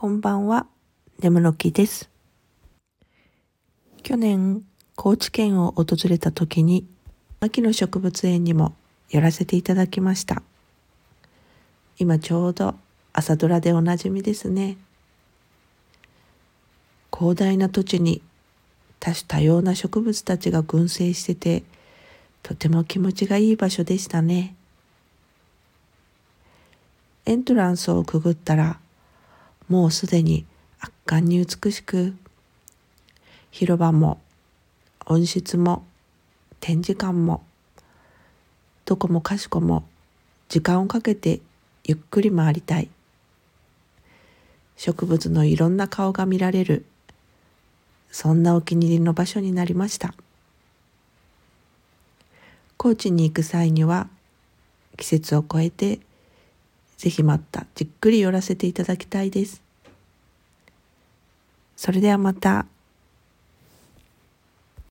こんばんは、ネムロキです。去年、高知県を訪れた時に、秋の植物園にも寄らせていただきました。今ちょうど朝ドラでおなじみですね。広大な土地に多種多様な植物たちが群生してて、とても気持ちがいい場所でしたね。エントランスをくぐったら、もうすでに圧巻に美しく、広場も温室も展示館も、どこもかしこも時間をかけてゆっくり回りたい。植物のいろんな顔が見られる、そんなお気に入りの場所になりました。高知に行く際には季節を超えてぜひまたじっくり寄らせていただきたいです。それではまた。